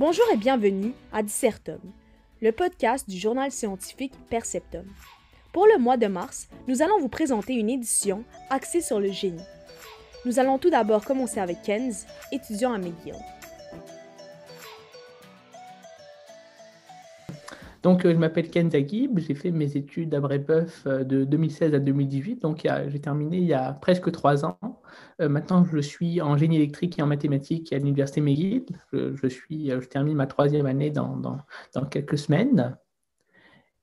Bonjour et bienvenue à Dissertum, le podcast du journal scientifique Perceptum. Pour le mois de mars, nous allons vous présenter une édition axée sur le génie. Nous allons tout d'abord commencer avec Kenz, étudiant à McGill. Donc, euh, je m'appelle Ken Zagib, j'ai fait mes études à Brébeuf euh, de 2016 à 2018, donc j'ai terminé il y a presque trois ans. Euh, maintenant, je suis en génie électrique et en mathématiques à l'Université McGill. Je, suis, je termine ma troisième année dans, dans, dans quelques semaines.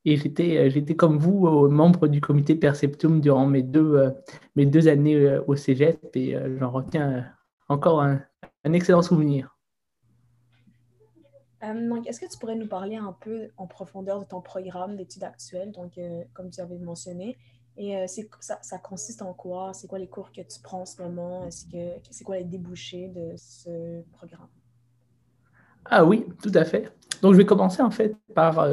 Et j'étais, j'étais comme vous, membre du comité Perceptum durant mes deux, mes deux années au cégep et j'en retiens encore un, un excellent souvenir. Euh, donc, est-ce que tu pourrais nous parler un peu en profondeur de ton programme d'études actuelles, donc, euh, comme tu avais mentionné, et euh, ça, consiste en quoi? C'est quoi les cours que tu prends en ce moment? C'est quoi les débouchés de ce programme? Ah oui, tout à fait. Donc, je vais commencer en fait par,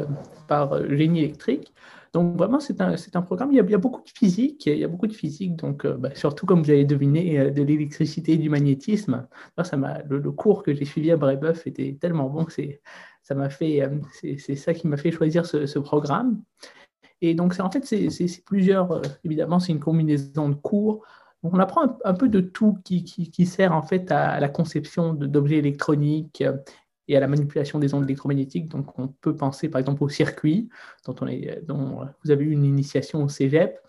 par génie électrique. Donc vraiment, c'est un, un, programme, il y, a, beaucoup de physique, il y a beaucoup de physique, donc euh, bah, surtout comme vous avez deviné, euh, de l'électricité et du magnétisme. ça le, le, cours que j'ai suivi à Brébeuf était tellement bon que ça m'a fait, euh, c'est ça qui m'a fait choisir ce, programme. Et donc, en fait, c'est plusieurs, évidemment, c'est une combinaison de cours. Donc, on apprend un, peu de tout qui, qui, sert en fait à la conception d'objets électroniques et à la manipulation des ondes électromagnétiques. Donc, on peut penser par exemple au circuit, dont, vous avez eu une initiation au cégep,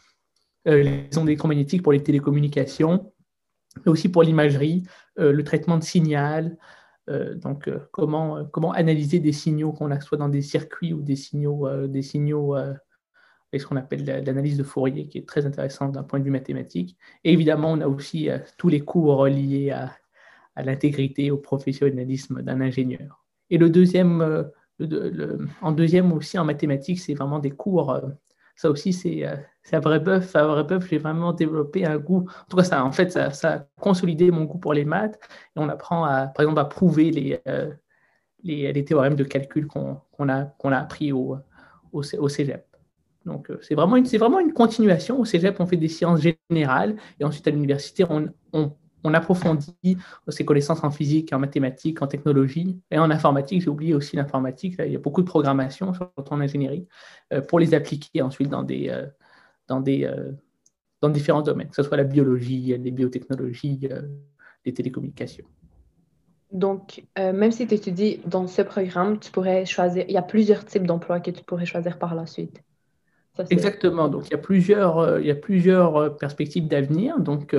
euh, les ondes électromagnétiques pour les télécommunications, mais aussi pour l'imagerie, euh, le traitement de signal, euh, donc comment, comment analyser des signaux qu'on a soit dans des circuits ou des signaux, des signaux avec ce qu'on appelle l'analyse de Fourier, qui est très intéressante d'un point de vue mathématique. Et évidemment, on a aussi tous les cours liés à à l'intégrité, au professionnalisme d'un ingénieur. Et le deuxième, euh, en deuxième aussi en mathématiques, c'est vraiment des cours. Euh, ça aussi, c'est euh, vrai bœuf. À vrai bœuf, j'ai vraiment développé un goût. En tout cas, ça, en fait, ça, a consolidé mon goût pour les maths. On apprend, à, par exemple, à prouver les, les, les théorèmes de calcul qu'on a, qu'on a appris au, au, cégep. Donc, c'est vraiment, une, vraiment une continuation. Au cégep, on fait des sciences générales et ensuite à l'université, on on approfondit ses connaissances en physique, en mathématiques, en technologie et en informatique. J'ai oublié aussi l'informatique. Il y a beaucoup de programmation, surtout en ingénierie, euh, pour les appliquer ensuite dans, des, euh, dans, des, euh, dans différents domaines, que ce soit la biologie, les biotechnologies, les télécommunications. Donc, même si tu étudies dans ce programme, tu pourrais choisir, il y a plusieurs types d'emplois que tu pourrais choisir par la suite. Exactement. Donc, il y a plusieurs, il y a plusieurs perspectives d'avenir. Donc,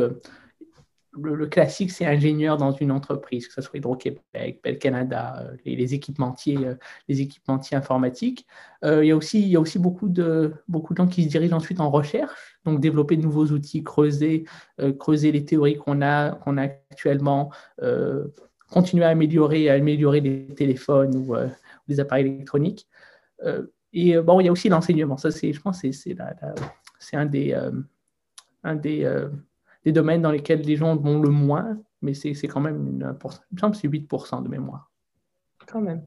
le, classique, c'est ingénieur dans une entreprise, que ce soit Hydro-Québec, Bell Canada, euh, les, équipementiers, euh, les équipementiers informatiques. Euh, il, y a aussi, beaucoup de, beaucoup de gens qui se dirigent ensuite en recherche, donc développer de nouveaux outils, creuser, creuser les théories qu'on a, qu'on a actuellement, continuer à améliorer, à améliorer les téléphones ou les appareils électroniques. et bon, il y a aussi l'enseignement. Ça, je pense, c'est, c'est un des, un des des domaines dans lesquels les gens vont le moins, mais c'est quand même une, il me c'est 8% de mémoire. Quand même.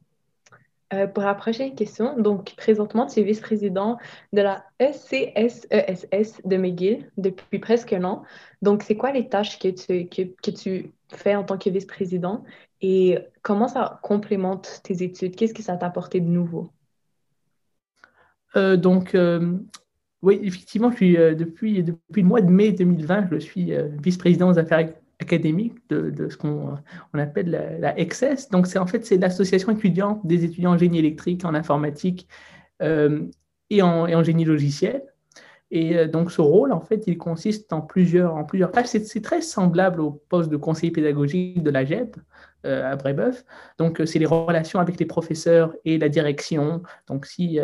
Euh, pour la prochaine question, donc présentement, tu es vice-président de la ECSESS e de McGill depuis presque un an. Donc, c'est quoi les tâches que tu, que, que tu fais en tant que vice-président et comment ça complémente tes études? Qu'est-ce que ça t'a apporté de nouveau? Euh, donc, euh, oui, effectivement, euh, depuis, depuis le mois de mai 2020, je suis euh, vice-président des affaires académiques de, ce qu'on on appelle la, la. Donc, c'est en fait l'association étudiante des étudiants en génie électrique, en informatique euh, et, en, génie logiciel. Et donc, ce rôle, en fait, il consiste en plusieurs, en plusieurs tâches. C'est très semblable au poste de conseiller pédagogique de la GEP à Brébeuf. Donc, c'est les relations avec les professeurs et la direction. Donc, si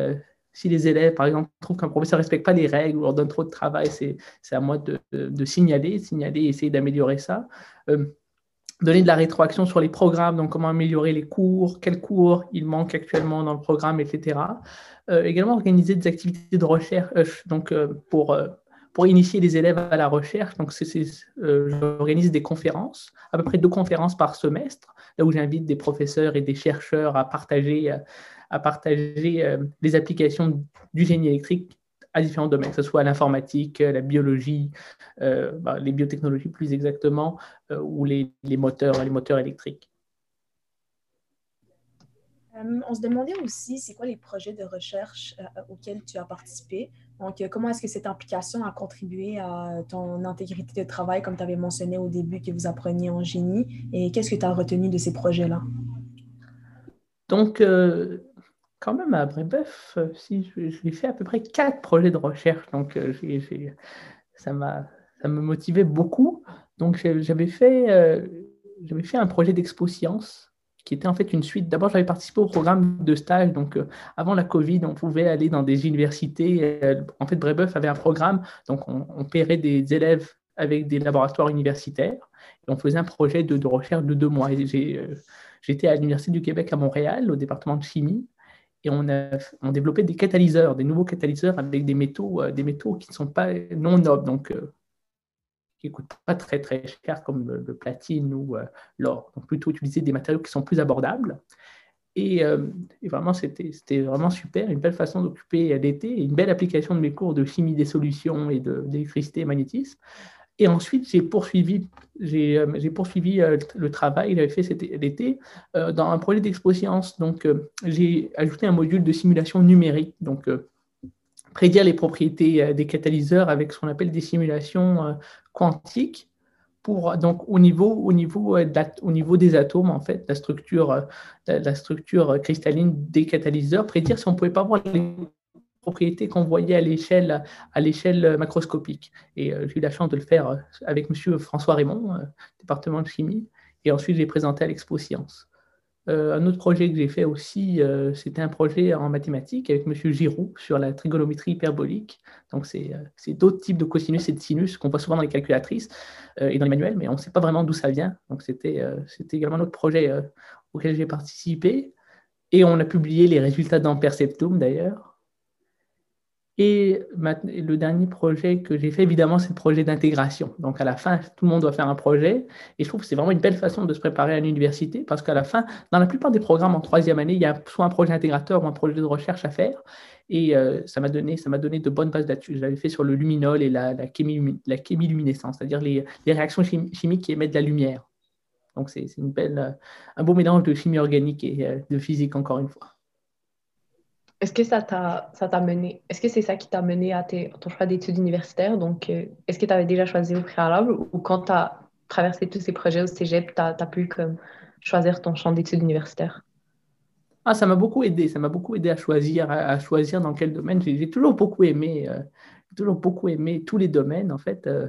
si les élèves, par exemple, trouvent qu'un professeur ne respecte pas les règles ou leur donne trop de travail, c'est à moi de, signaler, signaler essayer d'améliorer ça. Euh, donner de la rétroaction sur les programmes, donc comment améliorer les cours, quels cours il manque actuellement dans le programme, etc. Euh, également organiser des activités de recherche euh, donc, pour, pour initier les élèves à la recherche. Donc, j'organise des conférences, à peu près deux conférences par semestre, là où j'invite des professeurs et des chercheurs à partager partager euh, les applications du génie électrique à différents domaines, que ce soit l'informatique, la biologie, euh, bah, les biotechnologies plus exactement, euh, ou les, moteurs, électriques. Euh, on se demandait aussi, c'est quoi les projets de recherche euh, auxquels tu as participé? Donc, euh, comment est-ce que cette implication a contribué à ton intégrité de travail, comme tu avais mentionné au début que vous appreniez en génie, et qu'est-ce que tu as retenu de ces projets-là? Donc, quand même, à Brébeuf, si j'ai fait à peu près quatre projets de recherche, donc ça m'a ça me motivait beaucoup. Donc, j'avais fait, fait un projet d'expo science qui était en fait une suite. D'abord, j'avais participé au programme de stage. Donc, euh, avant la Covid, on pouvait aller dans des universités. Euh, en fait, Brébeuf avait un programme. Donc, on, on paierait des élèves avec des laboratoires universitaires. Et on faisait un projet de, recherche de deux mois. Euh, j'étais à l'Université du Québec à Montréal, au département de chimie. Et on a on développait des catalyseurs, des nouveaux catalyseurs avec des métaux, des métaux qui ne sont pas non nobles. Donc, qui ne coûtent pas très très cher comme le, platine ou euh, l'or. Donc plutôt utiliser des matériaux qui sont plus abordables. Et, euh, vraiment, c'était vraiment super, une belle façon d'occuper l'été, une belle application de mes cours de chimie des solutions et d'électricité et magnétisme. Et ensuite, j'ai poursuivi, j'ai euh, poursuivi le travail que j'avais fait cet l'été dans un projet d'expo Donc, j'ai ajouté un module de simulation numérique. Prédire les propriétés euh, des catalyseurs avec ce qu'on appelle des simulations euh, quantiques pour donc au niveau au niveau euh, au niveau des atomes en fait la structure la structure cristalline des catalyseurs prédire si on pouvait pas voir les propriétés qu'on voyait à l'échelle à l'échelle macroscopique. Et j'ai eu la chance de le faire avec monsieur François Raymond département de chimie et ensuite j'ai présenté à l'Expo Science euh, un autre projet que j'ai fait aussi, euh, c'était un projet en mathématiques avec M. Giroux sur la trigonométrie hyperbolique. Donc, c'est euh, d'autres types de cosinus et de sinus qu'on voit souvent dans les calculatrices et dans les manuels, mais on ne sait pas vraiment d'où ça vient. Donc, c'était également un autre projet auquel j'ai participé. Et on a publié les résultats dans Perceptum d'ailleurs. Et le dernier projet que j'ai fait, évidemment, c'est le projet d'intégration. Donc, à la fin, tout le monde doit faire un projet. Et je trouve que c'est vraiment une belle façon de se préparer à l'université parce qu'à la fin, dans la plupart des programmes en troisième année, il y a soit un projet intégrateur ou un projet de recherche à faire. Et euh, ça m'a donné, donné de bonnes bases là-dessus. J'avais fait sur le luminol et la, la, chémiluminescence, c'est-à-dire les, les, réactions chimiques qui émettent de la lumière. Donc, c'est une belle, euh, un beau mélange de chimie organique et euh, de physique, encore une fois. Est-ce que ça t'a mené, est-ce que c'est ça qui t'a mené à, ton choix d'études universitaires? Donc, euh, est-ce que tu avais déjà choisi au préalable ou quand tu as traversé tous ces projets au cégep, tu as, pu comme, choisir ton champ d'études universitaires? Ah, ça m'a beaucoup aidé. Ça m'a beaucoup aidé à choisir, à, choisir dans quel domaine. J'ai toujours beaucoup aimé, euh, toujours beaucoup aimé tous les domaines, en fait, euh,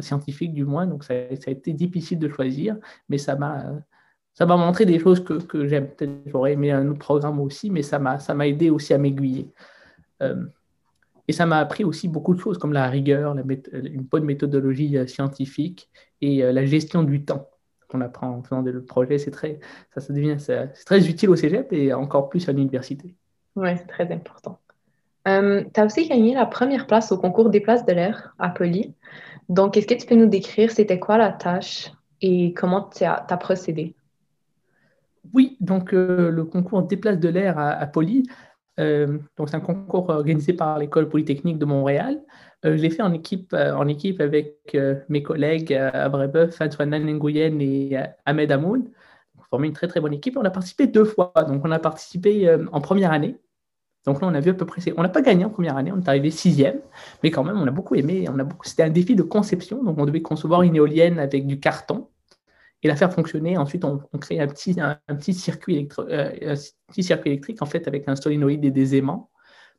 scientifiques du moins. Donc, ça, ça, a été difficile de choisir, mais ça m'a ça m'a montré des choses que, que j'aime. Peut-être j'aurais aimé un autre programme aussi, mais ça m'a, ça m'a aidé aussi à m'aiguiller. Euh, et ça m'a appris aussi beaucoup de choses, comme la rigueur, une bonne méthodologie euh, scientifique et euh, la gestion du temps qu'on apprend en faisant des projets. C'est très, ça, ça devient, c'est très utile au cégep et encore plus à l'université. Oui, c'est très important. tu as aussi gagné la première place au concours des places de l'air à Poly. Donc, est-ce que tu peux nous décrire c'était quoi la tâche et comment tu as procédé? Oui, donc euh, le concours Déplace de l'air à, Poly, euh, donc c'est un concours organisé par l'école polytechnique de Montréal. Euh, je l'ai fait en équipe, en équipe avec mes collègues à Brébeuf, Antoine Nguyen et Ahmed Hamoud. On formé une très très bonne équipe. On a participé deux fois. Donc on a participé en première année. Donc là, on a vu à peu près. On n'a pas gagné en première année, on est arrivé sixième, mais quand même, on a beaucoup aimé. On a beaucoup. C'était un défi de conception. Donc on devait concevoir une éolienne avec du carton et la faire fonctionner. Ensuite, on, crée un petit, un, petit circuit euh, petit circuit électrique en fait avec un solénoïde et des aimants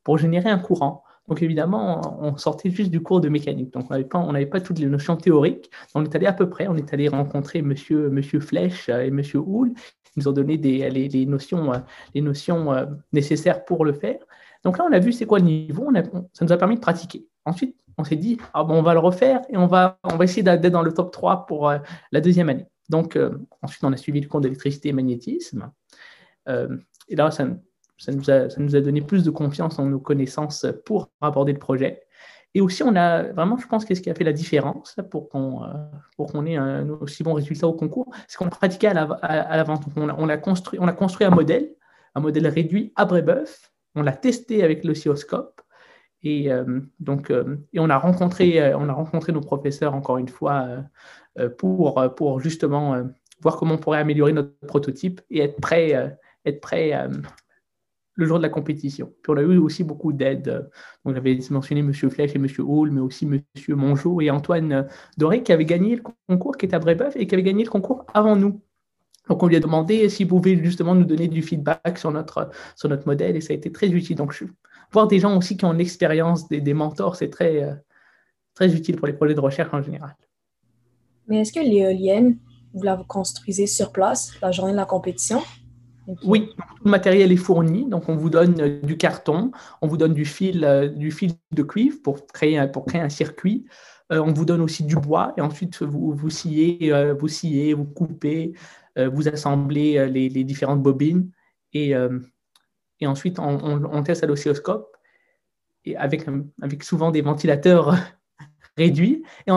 pour générer un courant. Donc évidemment, on sortait juste du cours de mécanique. Donc on n'avait pas, pas toutes les notions théoriques. On est allé à peu près. On est allé rencontrer Monsieur, Monsieur Flech et Monsieur Houle. Ils nous ont donné des, les, notions, les notions euh, nécessaires pour le faire. Donc là, on a vu c'est quoi le niveau. Ça nous a permis de pratiquer. Ensuite, on s'est dit, ah bon, on va le refaire et on va, on va essayer d'être dans le top 3 pour euh, la deuxième année. Donc, euh, ensuite, on a suivi le cours d'électricité et magnétisme. Euh, et là, ça, nous a, donné plus de confiance en nos connaissances pour aborder le projet. Et aussi, on a vraiment, je pense, qu'est-ce qui a fait la différence pour qu'on qu'on ait un aussi bon résultat au concours, c'est qu'on a pratiqué à l'avant. on, a, on, a construit, on a construit un modèle, un modèle réduit à Brébeuf. On l'a testé avec l'oscilloscope. Et euh, donc, euh, et on a rencontré, euh, on a rencontré nos professeurs encore une fois pour, pour justement voir comment on pourrait améliorer notre prototype et être prêt, être prêt le jour de la compétition. Puis on a eu aussi beaucoup d'aide. Donc j'avais mentionné M. Flech et M. Hall, mais aussi M. Mongeau et Antoine Doré qui avaient gagné le concours, qui est à Brébeuf et qui avaient gagné le concours avant nous. Donc on lui a demandé s'il pouvait justement nous donner du feedback sur notre, sur notre modèle et ça a été très utile. Donc voir des gens aussi qui ont l'expérience, des, des, mentors, c'est très, très utile pour les projets de recherche en général. Mais est-ce que l'éolienne, vous la construisez sur place la journée de la compétition? Oui, tout le matériel est fourni. Donc, on vous donne euh, du carton, on vous donne du fil, euh, du fil de cuivre pour créer, pour créer un circuit. Euh, on vous donne aussi du bois et ensuite vous, vous sciez, vous sciez, vous coupez, vous assemblez les, différentes bobines et, et ensuite on, teste à l'oscilloscope avec, avec souvent des ventilateurs réduits. Et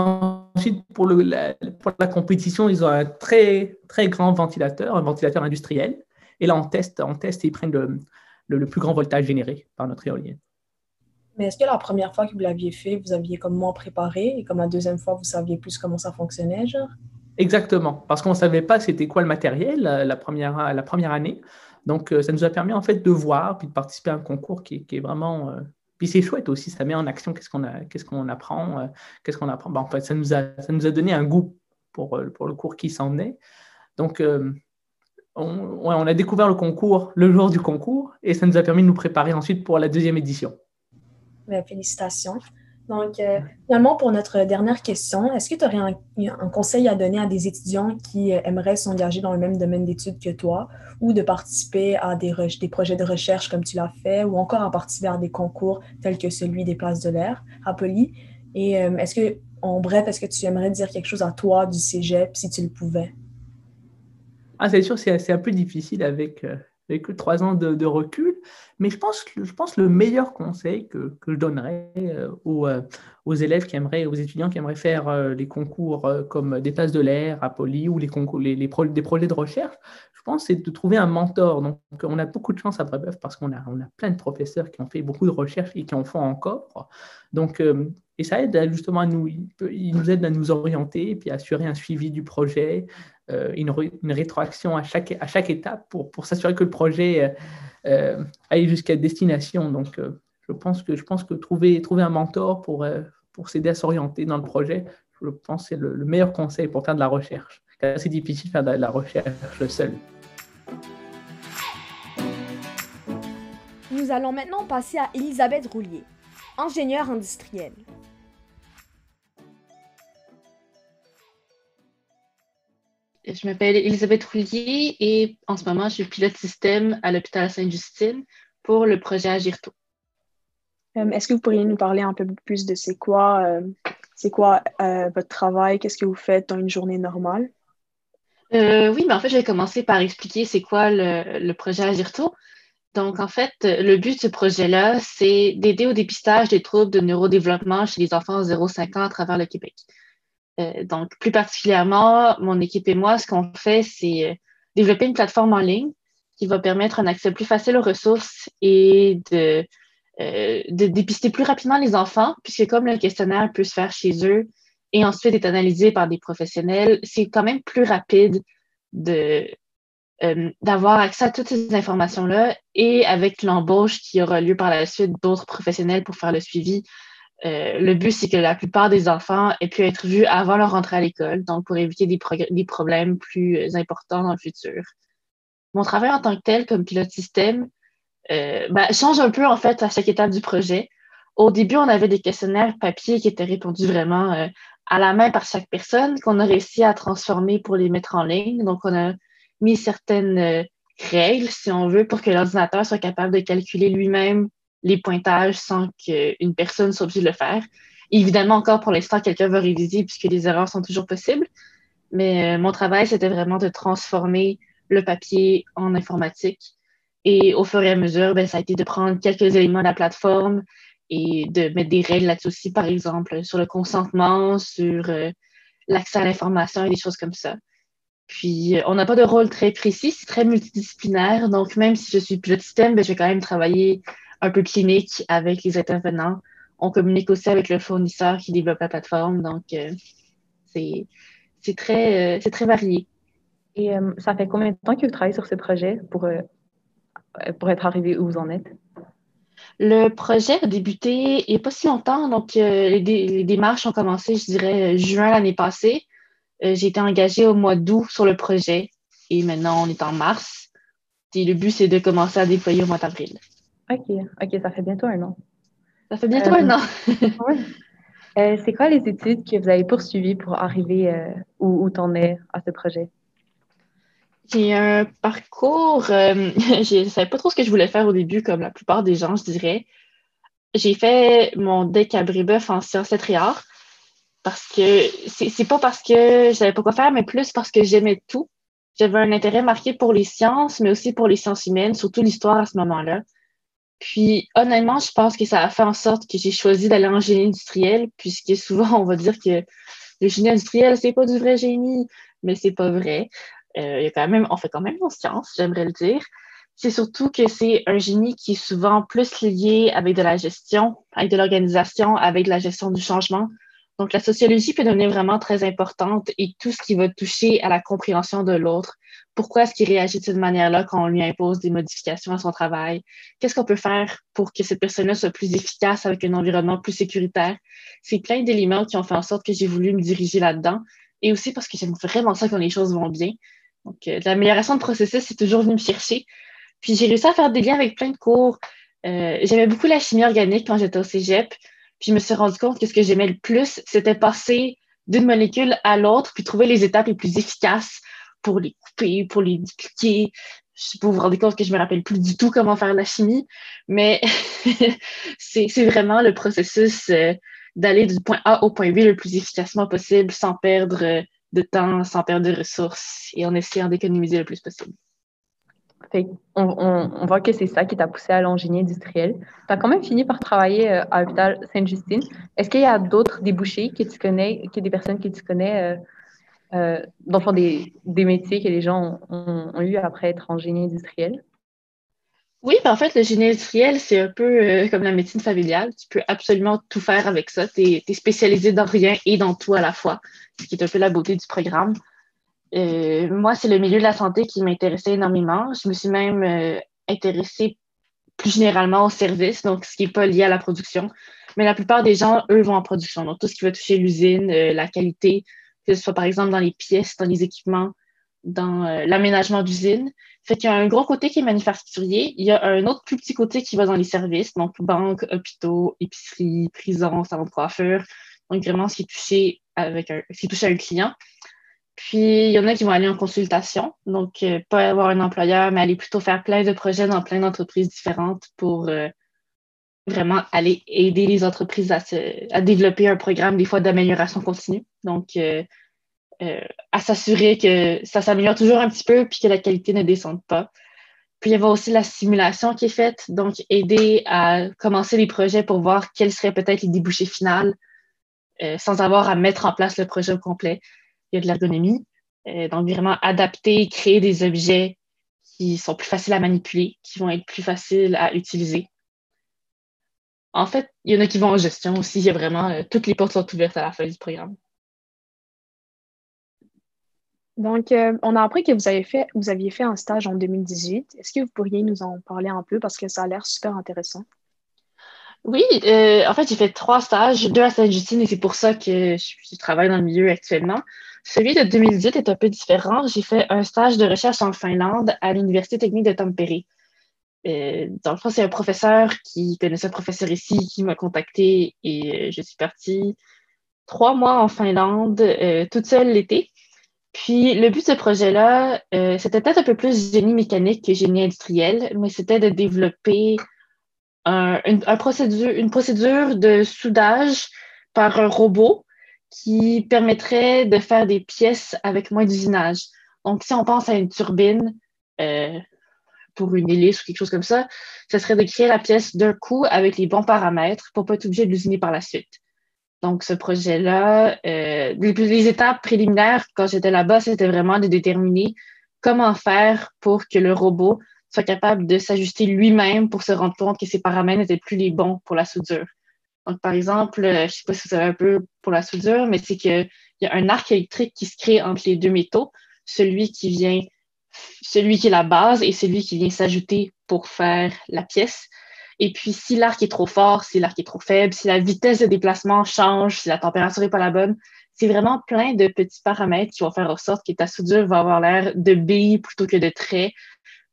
ensuite, pour, le, la, pour la compétition, ils ont un très, très grand ventilateur, un ventilateur industriel. Et là, on teste, on teste et ils prennent le, le, plus grand voltage généré par notre éolienne. Mais est-ce que la première fois que vous l'aviez fait, vous aviez comme moins préparé et comme la deuxième fois, vous saviez plus comment ça fonctionnait, genre? Exactement, parce qu'on ne savait pas c'était quoi le matériel la première, la première année. Donc, euh, ça nous a permis en fait de voir puis de participer à un concours qui, qui est vraiment. Euh, puis c'est chouette aussi, ça met en action qu'est-ce qu'on qu'est-ce apprend, euh, qu'est-ce apprend. Ben, en fait, ça nous, a, ça nous a donné un goût pour, pour le cours qui s'en est. Donc, on, a découvert le concours le jour du concours et ça nous a permis de nous préparer ensuite pour la deuxième édition. Ben, félicitations. Donc, euh, finalement, pour notre dernière question, est-ce que tu aurais un, conseil à donner à des étudiants qui euh, aimeraient s'engager dans le même domaine d'études que toi ou de participer à des, projets de recherche comme tu l'as fait ou encore à participer à des concours tels que celui des places de l'air à Poly? Et euh, est-ce que, en bref, est-ce que tu aimerais dire quelque chose à toi du cégep si tu le pouvais? Ah, c'est sûr, c'est un peu difficile avec, euh, avec trois ans de, recul, mais je pense, je pense le meilleur conseil que, que je donnerais euh, aux, euh, aux, élèves qui aimeraient, aux étudiants qui aimeraient faire les concours comme des places de l'air à Poly ou les concours, les, des projets de recherche, je pense, c'est de trouver un mentor. Donc, on a beaucoup de chance à Brébeuf parce qu'on a, on a plein de professeurs qui ont fait beaucoup de recherches et qui en font encore. Donc, et ça aide justement à nous, il nous aide à nous orienter et puis à assurer un suivi du projet, euh, une, une, rétroaction à chaque, à chaque étape pour, pour s'assurer que le projet euh, euh, aille jusqu'à destination. Donc, je, pense que, je pense que trouver, trouver un mentor pour, pour s'aider à s'orienter dans le projet, je pense que c'est le, meilleur conseil pour faire de la recherche. C'est difficile de faire de la recherche seul. Nous allons maintenant passer à Elisabeth Roulier, ingénieure industrielle. Je m'appelle Elisabeth Roulier et en ce moment, je suis pilote système à l'hôpital Sainte-Justine pour le projet Agirto. Euh, est-ce que vous pourriez nous parler un peu plus de c'est quoi, euh, c'est quoi euh, votre travail? Qu'est-ce que vous faites dans une journée normale? oui, mais en fait, je vais commencer par expliquer c'est quoi le, le projet Agirto. Donc, en fait, le but de ce projet-là, c'est d'aider au dépistage des troubles de neurodéveloppement chez les enfants 0,5 ans à travers le Québec. Euh, donc, plus particulièrement, mon équipe et moi, ce qu'on fait, c'est euh, développer une plateforme en ligne qui va permettre un accès plus facile aux ressources et de, euh, de dépister plus rapidement les enfants, puisque comme le questionnaire peut se faire chez eux et ensuite être analysé par des professionnels, c'est quand même plus rapide de, d'avoir accès à toutes ces informations-là et avec l'embauche qui aura lieu par la suite d'autres professionnels pour faire le suivi, euh, le but, c'est que la plupart des enfants aient pu être vus avant leur rentrée à l'école, donc pour éviter des, problèmes plus euh, importants dans le futur. Mon travail en tant que tel, comme pilote système, euh, ben, change un peu en fait à chaque étape du projet. Au début, on avait des questionnaires papier qui étaient répondus vraiment euh, à la main par chaque personne, qu'on a réussi à transformer pour les mettre en ligne. Donc, on a mis certaines règles, si on veut, pour que l'ordinateur soit capable de calculer lui-même les pointages sans qu'une personne soit obligée de le faire. Évidemment, encore pour l'instant, quelqu'un va réviser puisque les erreurs sont toujours possibles. Mais euh, mon travail, c'était vraiment de transformer le papier en informatique. Et au fur et à mesure, ben, ça a été de prendre quelques éléments de la plateforme et de mettre des règles là-dessus aussi, par exemple, sur le consentement, sur euh, l'accès à l'information et des choses comme ça. Puis, euh, on n'a pas de rôle très précis, c'est très multidisciplinaire. Donc, même si je suis pilote système, ben, je vais quand même travailler un peu clinique avec les intervenants. On communique aussi avec le fournisseur qui développe la plateforme. Donc, euh, c'est très, euh, très varié. Et euh, ça fait combien de temps que vous travaillez sur ce projet pour pour être arrivé où vous en êtes? Le projet a débuté il n'y a pas si longtemps, donc les, les, démarches ont commencé, je dirais, juin l'année passée. J'ai été engagée au mois d'août sur le projet et maintenant on est en mars. Et le but, c'est de commencer à déployer au mois d'avril. OK, OK, ça fait bientôt un an. Ça fait bientôt un an. oui. Euh, c'est quoi les études que vous avez poursuivies pour arriver euh, où, où t'en es à ce projet? J'ai un parcours, euh, je ne savais pas trop ce que je voulais faire au début, comme la plupart des gens, je dirais. J'ai fait mon deck à Brébeuf en sciences lettres et arts parce que c'est pas parce que je savais pas quoi faire, mais plus parce que j'aimais tout. J'avais un intérêt marqué pour les sciences, mais aussi pour les sciences humaines, surtout l'histoire à ce moment-là. Puis, honnêtement, je pense que ça a fait en sorte que j'ai choisi d'aller en génie industriel, puisque souvent, on va dire que le génie industriel, c'est pas du vrai génie, mais c'est pas vrai. Euh, y a quand même, on fait quand même en science, j'aimerais le dire. C'est surtout que c'est un génie qui est souvent plus lié avec de la gestion, avec de l'organisation, avec de la gestion du changement. Donc, la sociologie peut devenir vraiment très importante et tout ce qui va toucher à la compréhension de l'autre. Pourquoi est-ce qu'il réagit de cette manière-là quand on lui impose des modifications à son travail? Qu'est-ce qu'on peut faire pour que cette personne-là soit plus efficace avec un environnement plus sécuritaire? C'est plein d'éléments qui ont fait en sorte que j'ai voulu me diriger là-dedans et aussi parce que j'aime vraiment ça quand les choses vont bien. Donc, euh, l'amélioration de processus, c'est toujours venu me chercher. Puis, j'ai réussi à faire des liens avec plein de cours. Euh, J'aimais beaucoup la chimie organique quand j'étais au cégep. Puis je me suis rendu compte que ce que j'aimais le plus, c'était passer d'une molécule à l'autre, puis trouver les étapes les plus efficaces pour les couper, pour les dupliquer. Je peux vous rendre compte que je me rappelle plus du tout comment faire la chimie, mais c'est vraiment le processus euh, d'aller du point A au point B le plus efficacement possible sans perdre de temps, sans perdre de ressources et en essayant d'économiser le plus possible on, voit que c'est ça qui t'a poussé à l'ingénierie industrielle. Tu as quand même fini par travailler euh, à l'hôpital Sainte-Justine. Est-ce qu'il y a d'autres débouchés que tu connais, que des personnes que tu connais, euh, euh dans des, métiers que les gens ont, eu après être ingénieur industriel? Oui, ben en fait, le génie industriel, c'est un peu comme la médecine familiale. Tu peux absolument tout faire avec ça. Tu es, spécialisé dans rien et dans tout à la fois, ce qui est un peu la beauté du programme. Euh, moi, c'est le milieu de la santé qui m'intéressait énormément. Je me suis même euh, intéressée plus généralement au service, donc ce qui n'est pas lié à la production. Mais la plupart des gens, eux, vont en production. Donc, tout ce qui va toucher l'usine, euh, la qualité, que ce soit par exemple dans les pièces, dans les équipements, dans l'aménagement d'usine. Fait qu'il y a un gros côté qui est manufacturier. Il y a un autre plus petit côté qui va dans les services, donc banques, hôpitaux, épiceries, prisons, salons de coiffure. Donc, vraiment, ce qui est touché avec un, ce qui touche à un client. Puis, il y en a qui vont aller en consultation, donc euh, pas avoir un employeur, mais aller plutôt faire plein de projets dans plein d'entreprises différentes pour euh, vraiment aller aider les entreprises à, à, développer un programme, des fois, d'amélioration continue. Donc, euh, à s'assurer que ça s'améliore toujours un petit peu puis que la qualité ne descende pas. Puis, il y a aussi la simulation qui est faite, donc aider à commencer les projets pour voir quels seraient peut-être les débouchés finaux sans avoir à mettre en place le projet au complet il y a de l'ergonomie. Euh, donc, vraiment adapter, créer des objets qui sont plus faciles à manipuler, qui vont être plus faciles à utiliser. En fait, il y en a qui vont en gestion aussi. Il y a vraiment euh, toutes les portes sont ouvertes à la fin du programme. Donc, euh, on a appris que vous, avez fait, vous aviez fait un stage en 2018. Est-ce que vous pourriez nous en parler un peu? Parce que ça a l'air super intéressant? Oui, en fait, j'ai fait trois stages, deux à Sainte-Justine et c'est pour ça que je, travaille dans le milieu actuellement. Celui de 2018 est un peu différent. J'ai fait un stage de recherche en Finlande à l'Université technique de Tampere. Euh, dans le fond, c'est un professeur qui connaissait un professeur ici qui m'a contacté et euh, je suis partie trois mois en Finlande euh, toute seule l'été. Puis le but de ce projet-là, c'était peut-être un peu plus génie mécanique que génie industriel, mais c'était de développer une, procédure, une procédure de soudage par un robot qui permettrait de faire des pièces avec moins d'usinage. Donc, si on pense à une turbine euh, pour une hélice ou quelque chose comme ça, ce serait de créer la pièce d'un coup avec les bons paramètres pour ne pas être obligé de l'usiner par la suite. Donc, ce projet-là, euh, les, étapes préliminaires, quand j'étais là-bas, c'était vraiment de déterminer comment faire pour que le robot soit capable de s'ajuster lui-même pour se rendre compte que ses paramètres n'étaient plus les bons pour la soudure. Donc, par exemple, euh, je ne sais pas si vous savez un peu pour la soudure, mais c'est qu'il y a un arc électrique qui se crée entre les deux métaux, celui qui vient celui qui est la base et celui qui vient s'ajouter pour faire la pièce. Et puis, si l'arc est trop fort, si l'arc est trop faible, si la vitesse de déplacement change, si la température n'est pas la bonne, c'est vraiment plein de petits paramètres qui vont faire en sorte que ta soudure va avoir l'air de billes plutôt que de traits,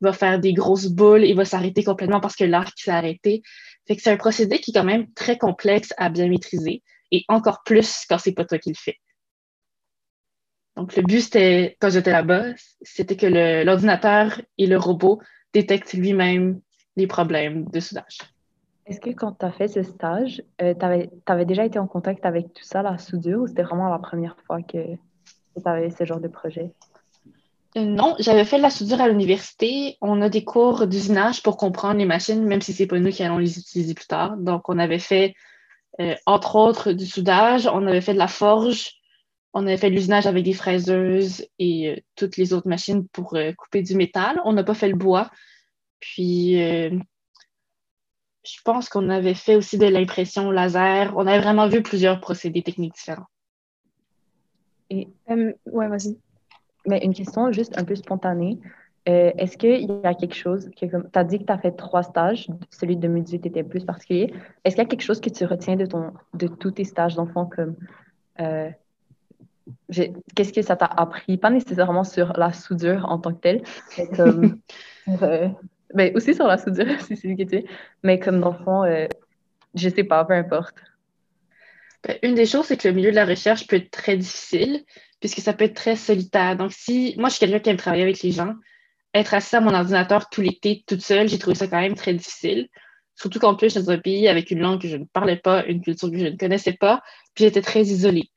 va faire des grosses boules et va s'arrêter complètement parce que l'arc s'est arrêté. Fait que c'est un procédé qui est quand même très complexe à bien maîtriser et encore plus quand c'est pas toi qui le fais. Donc, le but, c'était, quand j'étais là-bas, c'était que l'ordinateur et le robot détectent lui-même les problèmes de soudage. Est-ce que quand tu as fait ce stage, euh, tu avais, déjà été en contact avec tout ça, la soudure, ou c'était vraiment la première fois que, tu avais ce genre de projet? Euh, non, j'avais fait de la soudure à l'université. On a des cours d'usinage pour comprendre les machines, même si ce n'est pas nous qui allons les utiliser plus tard. Donc, on avait fait, euh, entre autres, du soudage, on avait fait de la forge, on avait fait de l'usinage avec des fraiseuses et toutes les autres machines pour couper du métal. On n'a pas fait le bois, puis, euh, je pense qu'on avait fait aussi de l'impression laser. On avait vraiment vu plusieurs procédés techniques différents. Et, euh, vas-y. Mais une question juste un peu spontanée. Euh, est-ce qu'il y a quelque chose, tu as dit que tu as fait trois stages, celui de 2018 était plus particulier. Est-ce qu'il y a quelque chose que tu retiens de, ton, de tous tes stages d'enfant comme qu'est-ce que ça t'a appris, pas nécessairement sur la soudure en tant que telle, mais comme ben, aussi sur la soudure, si c'est ce que tu es. Mais comme dans le fond, euh, je sais pas, peu importe. Ben, une des choses, c'est que le milieu de la recherche peut être très difficile, puisque ça peut être très solitaire. Donc, si moi, je suis quelqu'un qui aime travailler avec les gens, être assis à mon ordinateur tout l'été, toute seule, j'ai trouvé ça quand même très difficile. Surtout qu'en plus, je suis dans un pays avec une langue que je ne parlais pas, une culture que je ne connaissais pas, puis j'étais très isolée.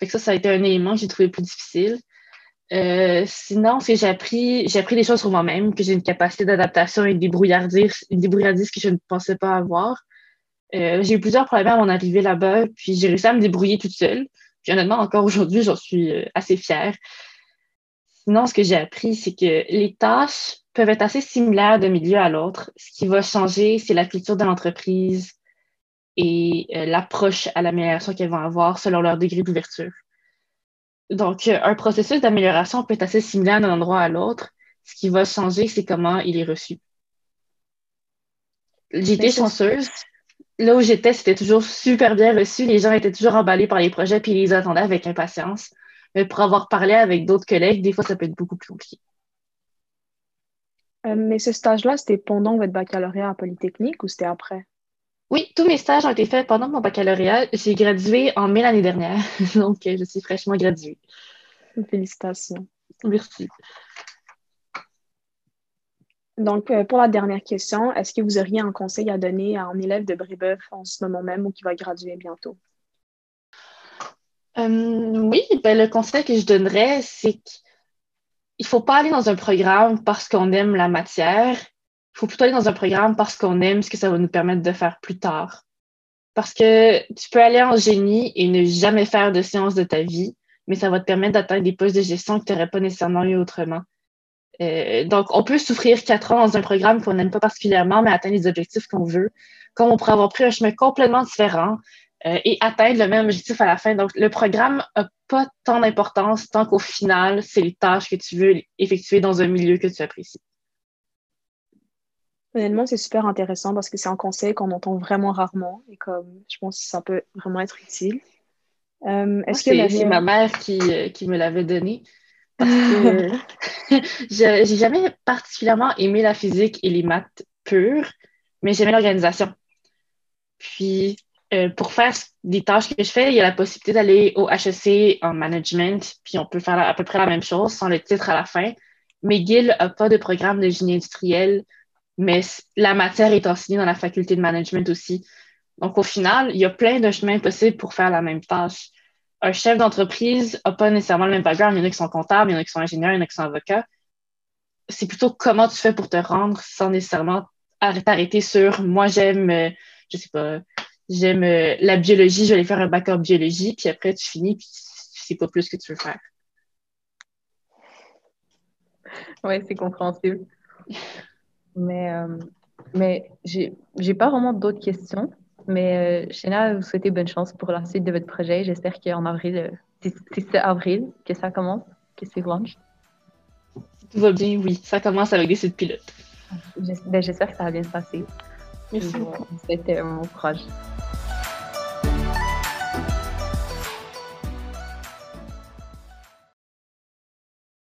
Fait que ça, ça a été un élément que j'ai trouvé plus difficile. Euh, sinon, c'est j'ai appris, j'ai appris des choses sur moi-même, que j'ai une capacité d'adaptation et une débrouillardise, débrouillardise que je ne pensais pas avoir. Euh, j'ai eu plusieurs problèmes à mon arrivée là-bas, puis j'ai réussi à me débrouiller toute seule. Puis honnêtement, encore aujourd'hui, j'en suis euh, assez fière. Sinon, ce que j'ai appris, c'est que les tâches peuvent être assez similaires d'un milieu à l'autre. Ce qui va changer, c'est la culture de l'entreprise et l'approche à l'amélioration qu'elles vont avoir selon leur degré d'ouverture. Donc, euh, un processus d'amélioration peut être assez similaire d'un endroit à l'autre. Ce qui va changer, c'est comment il est reçu. J'étais chanceuse. Là où j'étais, c'était toujours super bien reçu. Les gens étaient toujours emballés par les projets puis ils les attendaient avec impatience. Mais pour avoir parlé avec d'autres collègues, des fois, ça peut être beaucoup plus compliqué. Euh, mais ce stage-là, c'était pendant votre baccalauréat à Polytechnique ou c'était après? Oui, tous mes stages ont été faits pendant mon baccalauréat. J'ai gradué en mai l'année dernière, donc euh, je suis fraîchement graduée. Félicitations. Merci. Donc, euh, pour la dernière question, est-ce que vous auriez un conseil à donner à un élève de Brébeuf en ce moment même ou qui va graduer bientôt? Euh, oui, ben, le conseil que je donnerais, c'est qu'il ne faut pas aller dans un programme parce qu'on aime la matière, il faut plutôt aller dans un programme parce qu'on aime ce que ça va nous permettre de faire plus tard. Parce que tu peux aller en génie et ne jamais faire de sciences de ta vie, mais ça va te permettre d'atteindre des postes de gestion que tu n'aurais pas nécessairement eu autrement. Euh, donc, on peut souffrir quatre ans dans un programme qu'on n'aime pas particulièrement, mais atteindre les objectifs qu'on veut, comme on pourrait avoir pris un chemin complètement différent euh, et atteindre le même objectif à la fin. Donc, le programme n'a pas tant d'importance tant qu'au final, c'est les tâches que tu veux effectuer dans un milieu que tu apprécies. Honnêtement, c'est super intéressant parce que c'est un conseil qu'on entend vraiment rarement et comme je pense que ça peut vraiment être utile. Euh, est-ce que c'est ma mère qui, qui me l'avait donné parce que j'ai jamais particulièrement aimé la physique et les maths pures, mais j'aimais l'organisation. Puis euh, pour faire des tâches que je fais, il y a la possibilité d'aller au HEC en management, puis on peut faire à peu près la même chose sans le titre à la fin. Mais Gill n'a pas de programme de génie industriel mais la matière est enseignée dans la faculté de management aussi. Donc, au final, il y a plein de chemins possibles pour faire la même tâche. Un chef d'entreprise n'a pas nécessairement le même background. Il y en a qui sont comptables, il y en a qui sont ingénieurs, il y en a qui sont avocats. C'est plutôt comment tu fais pour te rendre sans nécessairement t'arrêter sur moi, j'aime, euh, je sais pas, j'aime euh, la biologie, je vais aller faire un bac en biologie, puis après, tu finis, puis tu sais pas plus ce que tu veux faire. Oui, c'est compréhensible. Mais, euh, mais j'ai pas vraiment d'autres questions. Mais euh, vous souhaitez bonne chance pour la suite de votre projet. J'espère qu'en avril, euh, c'est avril que ça commence, que c'est launch. tout va bien, oui. Ça commence avec des sites pilotes. Ben, j'espère que ça va bien se passer. Merci. C'était mon courage.